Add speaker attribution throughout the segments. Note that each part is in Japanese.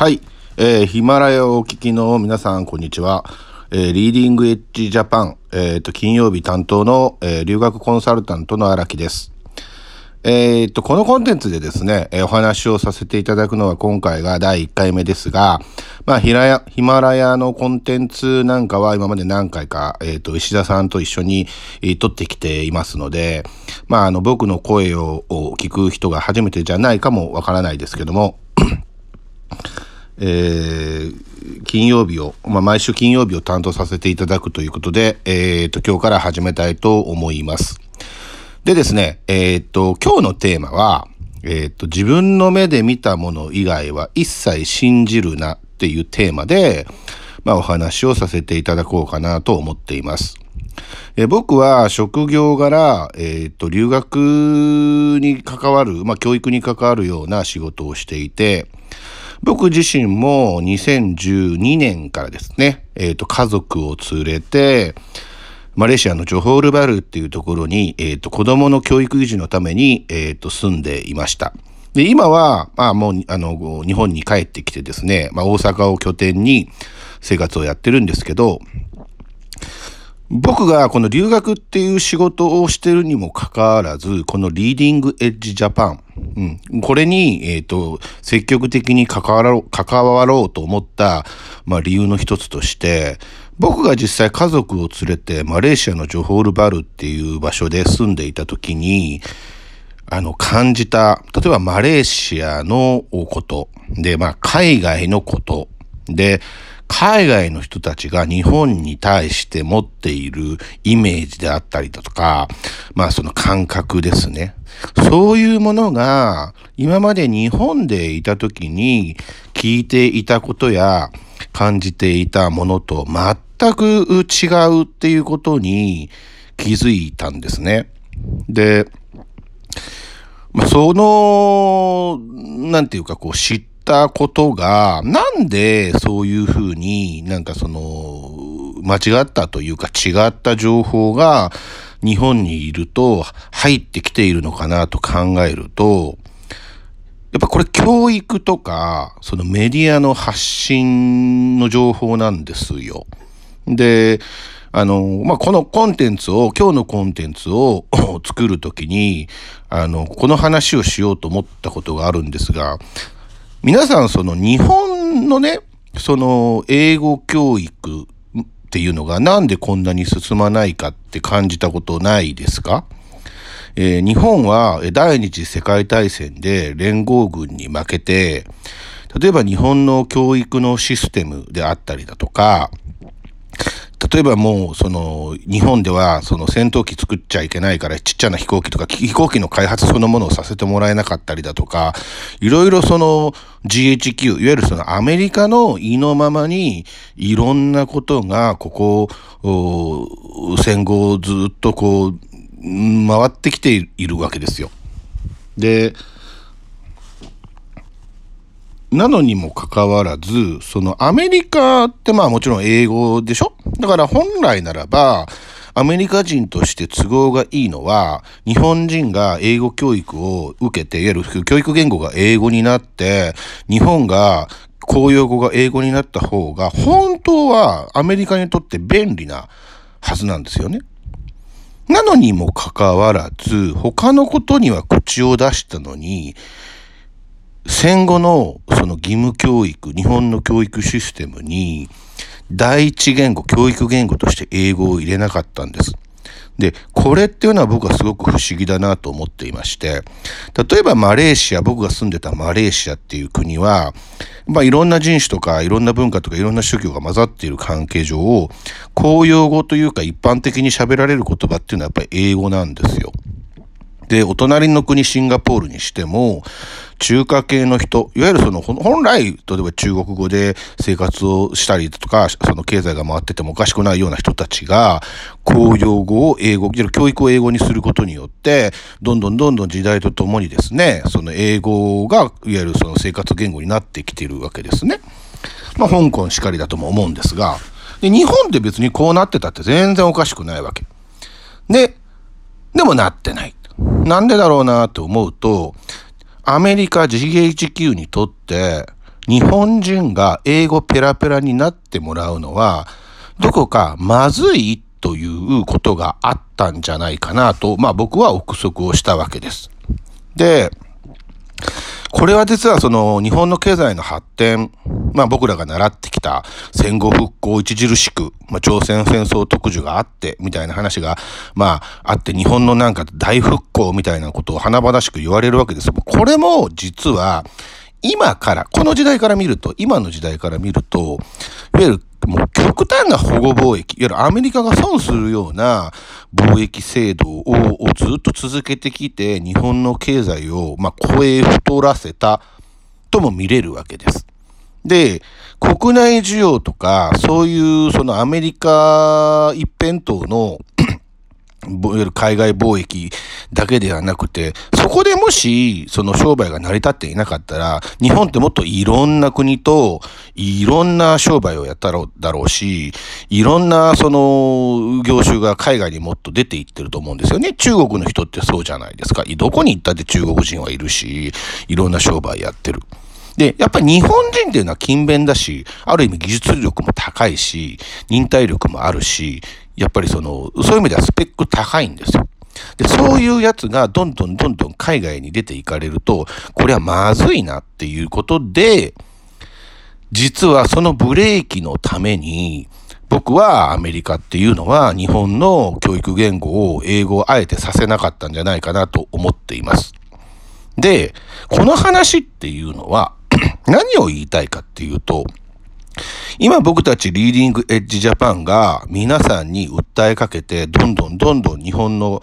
Speaker 1: はい、えーヒマラヤをお聞きの皆さん、こんにちは。えーリーディングエッジジャパン、えーと、金曜日担当の、えー留学コンサルタントの荒木です。えーと、このコンテンツでですね、えーお話をさせていただくのは今回が第1回目ですが、まあ、ヒラヤヒマラヤのコンテンツなんかは今まで何回か、えーと、石田さんと一緒に、えー撮ってきていますので、まあ、あの、僕の声をを聞く人が初めてじゃないかもわからないですけども、えー金曜日を、まあ、毎週金曜日を担当させていただくということで、えーと、今日から始めたいと思います。でですね、えーと、今日のテーマは、えーと、自分の目で見たもの以外は一切信じるなっていうテーマで、まあ、お話をさせていただこうかなと思っています。え僕は職業柄、えーと、留学に関わる、まあ、教育に関わるような仕事をしていて、僕自身も2012年からですね、えっ、と、家族を連れて、マレーシアのジョホールバルっていうところに、えっ、と、子供の教育維持のために、えっ、と、住んでいました。で、今は、まあもう、あの、日本に帰ってきてですね、まあ大阪を拠点に生活をやってるんですけど、僕がこの留学っていう仕事をしてるにもかかわらず、このリーディングエッジジャパン、うん、これに、えっ、と、積極的に関わろう、関わろうと思った、まあ理由の一つとして、僕が実際家族を連れてマレーシアのジョホールバルっていう場所で住んでいた時に、あの、感じた、例えばマレーシアのこと、で、まあ、海外のこと、で、海外の人たちが日本に対して持っているイメージであったりだとか、まあその感覚ですね。そういうものが今まで日本でいた時に聞いていたことや感じていたものと全く違うっていうことに気づいたんですね。で、まあ、その、なんていうか、こう、知ったことが、なんでそういうふうになんかその、間違ったというか違った情報が日本にいると入ってきているのかなと考えると、やっぱこれ教育とか、そのメディアの発信の情報なんですよ。で、あの、まあ、このコンテンツを、今日のコンテンツを 作るときに、あの、この話をしようと思ったことがあるんですが、皆さんその日本のね、その英語教育っていうのがなんでこんなに進まないかって感じたことないですか？えー日本は第二次世界大戦で連合軍に負けて、例えば日本の教育のシステムであったりだとか、例えばもう、その、日本では、その戦闘機作っちゃいけないから、ちっちゃな飛行機とか、飛行機の開発そのものをさせてもらえなかったりだとか、いろいろその GHQ、いわゆるそのアメリカの意のままに、いろんなことが、ここ、戦後ずっとこう、回ってきているわけですよ。で、なのにもかかわらず、そのアメリカってまあもちろん英語でしょ？だから本来ならば、アメリカ人として都合がいいのは、日本人が英語教育を受けて、いわゆる教育言語が英語になって、日本が公用語が英語になった方が、本当はアメリカにとって便利なはずなんですよね。なのにもかかわらず、他のことには口を出したのに、戦後のその義務教育、日本の教育システムに、第一言語、教育言語として英語を入れなかったんです。で、これっていうのは僕はすごく不思議だなと思っていまして、例えばマレーシア、僕が住んでたマレーシアっていう国は、まあいろんな人種とかいろんな文化とかいろんな宗教が混ざっている関係上、公用語というか一般的に喋られる言葉っていうのはやっぱり英語なんですよ。で、お隣の国シンガポールにしても、中華系の人、いわゆるその、本来、例えば中国語で生活をしたりとか、その経済が回っててもおかしくないような人たちが、公用語を英語、教育を英語にすることによって、どんどんどんどん時代とともにですね、その英語が、いわゆるその生活言語になってきてるわけですね。まあ、香港しかりだとも思うんですが、で、日本って別にこうなってたって全然おかしくないわけ。で、でもなってない。なんでだろうなと思うと、アメリカ GHQ にとって、日本人が英語ペラペラになってもらうのは、どこかまずいということがあったんじゃないかなと、まあ僕は憶測をしたわけです。で、これは実はその日本の経済の発展、まあ僕らが習ってきた戦後復興著しく、まあ朝鮮戦争特需があって、みたいな話が、まああって日本のなんか大復興みたいなことを華々しく言われるわけです。これも実は今から、この時代から見ると、今の時代から見ると、いわゆるもう極端な保護貿易、いわゆるアメリカが損するような貿易制度をずっと続けてきて、日本の経済を、まあ、声太らせたとも見れるわけです。で、国内需要とか、そういうそのアメリカ一辺倒の海外貿易だけではなくて、そこでもし、その商売が成り立っていなかったら、日本ってもっといろんな国と、いろんな商売をやったろうだろうし、いろんなその業種が海外にもっと出ていってると思うんですよね。中国の人ってそうじゃないですか。どこに行ったって中国人はいるし、いろんな商売やってる。で、やっぱり日本人っていうのは勤勉だし、ある意味技術力も高いし、忍耐力もあるし、やっぱりその、そういう意味ではスペック高いんですよ。で、そういうやつがどんどんどんどん海外に出ていかれると、これはまずいなっていうことで、実はそのブレーキのために、僕はアメリカっていうのは日本の教育言語を英語をあえてさせなかったんじゃないかなと思っています。で、この話っていうのは 何を言いたいかっていうと、今僕たちリーディングエッジジャパンが皆さんに訴えかけて、どんどんどんどん日本の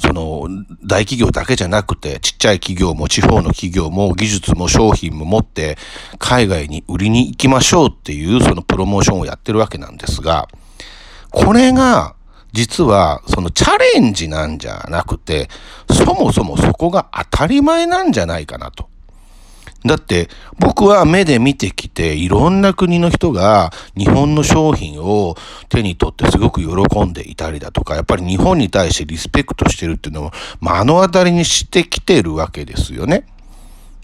Speaker 1: その大企業だけじゃなくて、ちっちゃい企業も地方の企業も技術も商品も持って海外に売りに行きましょうっていうそのプロモーションをやってるわけなんですが、これが実はそのチャレンジなんじゃなくて、そもそもそこが当たり前なんじゃないかなと。だって僕は目で見てきていろんな国の人が日本の商品を手に取ってすごく喜んでいたりだとか、やっぱり日本に対してリスペクトしてるっていうのを目の当たりにしてきてるわけですよね。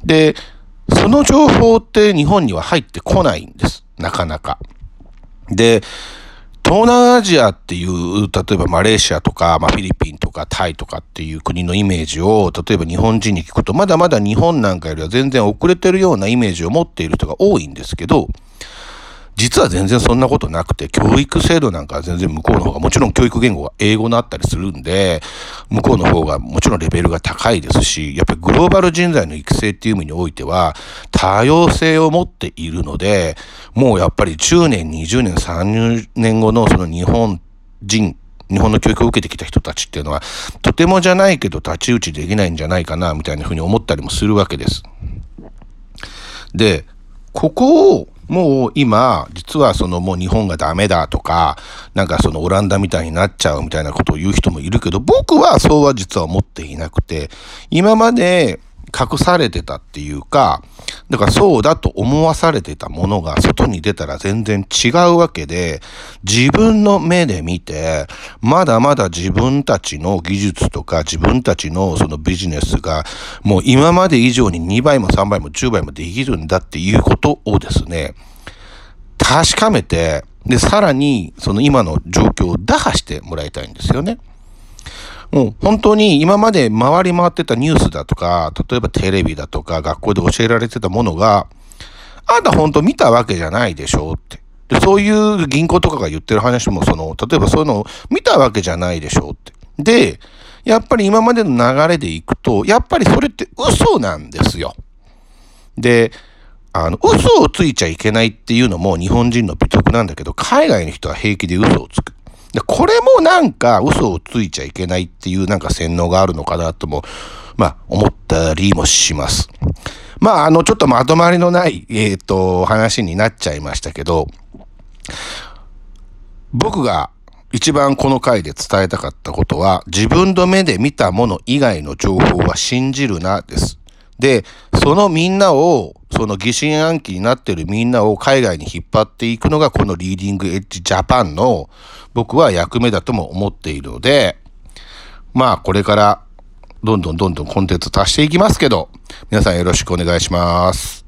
Speaker 1: で、その情報って日本には入ってこないんです。なかなか。で、東南アジアっていう、例えばマレーシアとか、まあ、フィリピンとかタイとかっていう国のイメージを、例えば日本人に聞くと、まだまだ日本なんかよりは全然遅れてるようなイメージを持っている人が多いんですけど、実は全然そんなことなくて、教育制度なんかは全然向こうの方が、もちろん教育言語が英語になったりするんで、向こうの方がもちろんレベルが高いですし、やっぱりグローバル人材の育成っていう意味においては、多様性を持っているので、もうやっぱり10年、20年、30年後のその日本人、日本の教育を受けてきた人たちっていうのは、とてもじゃないけど太刀打ちできないんじゃないかな、みたいなふうに思ったりもするわけです。で、ここをもう今、実はそのもう日本がダメだとか、なんかそのオランダみたいになっちゃうみたいなことを言う人もいるけど、僕はそうは実は思っていなくて、今まで隠されてたっていうか、だからそうだと思わされてたものが外に出たら全然違うわけで、自分の目で見て、まだまだ自分たちの技術とか自分たちのそのビジネスがもう今まで以上に2倍も3倍も10倍もできるんだっていうことをですね、確かめて、で、さらにその今の状況を打破してもらいたいんですよね。もう本当に今まで回り回ってたニュースだとか、例えばテレビだとか学校で教えられてたものが、あんた本当見たわけじゃないでしょって。で、そういう銀行とかが言ってる話も、その、例えばそういうのを見たわけじゃないでしょって。で、やっぱり今までの流れでいくと、やっぱりそれって嘘なんですよ。で、あの、嘘をついちゃいけないっていうのも日本人の美徳なんだけど、海外の人は平気で嘘をつく。で、これもなんか嘘をついちゃいけないっていうなんか洗脳があるのかなとも、まあ思ったりもします。まああのちょっとまとまりのない、えっ、ー、と、話になっちゃいましたけど、僕が一番この回で伝えたかったことは、自分の目で見たもの以外の情報は信じるなです。で、そのみんなを、その疑心暗鬼になってるみんなを海外に引っ張っていくのがこのリーディングエッジジャパンの僕は役目だとも思っているので、まあこれからどんどんどんどんコンテンツ足していきますけど、皆さんよろしくお願いします。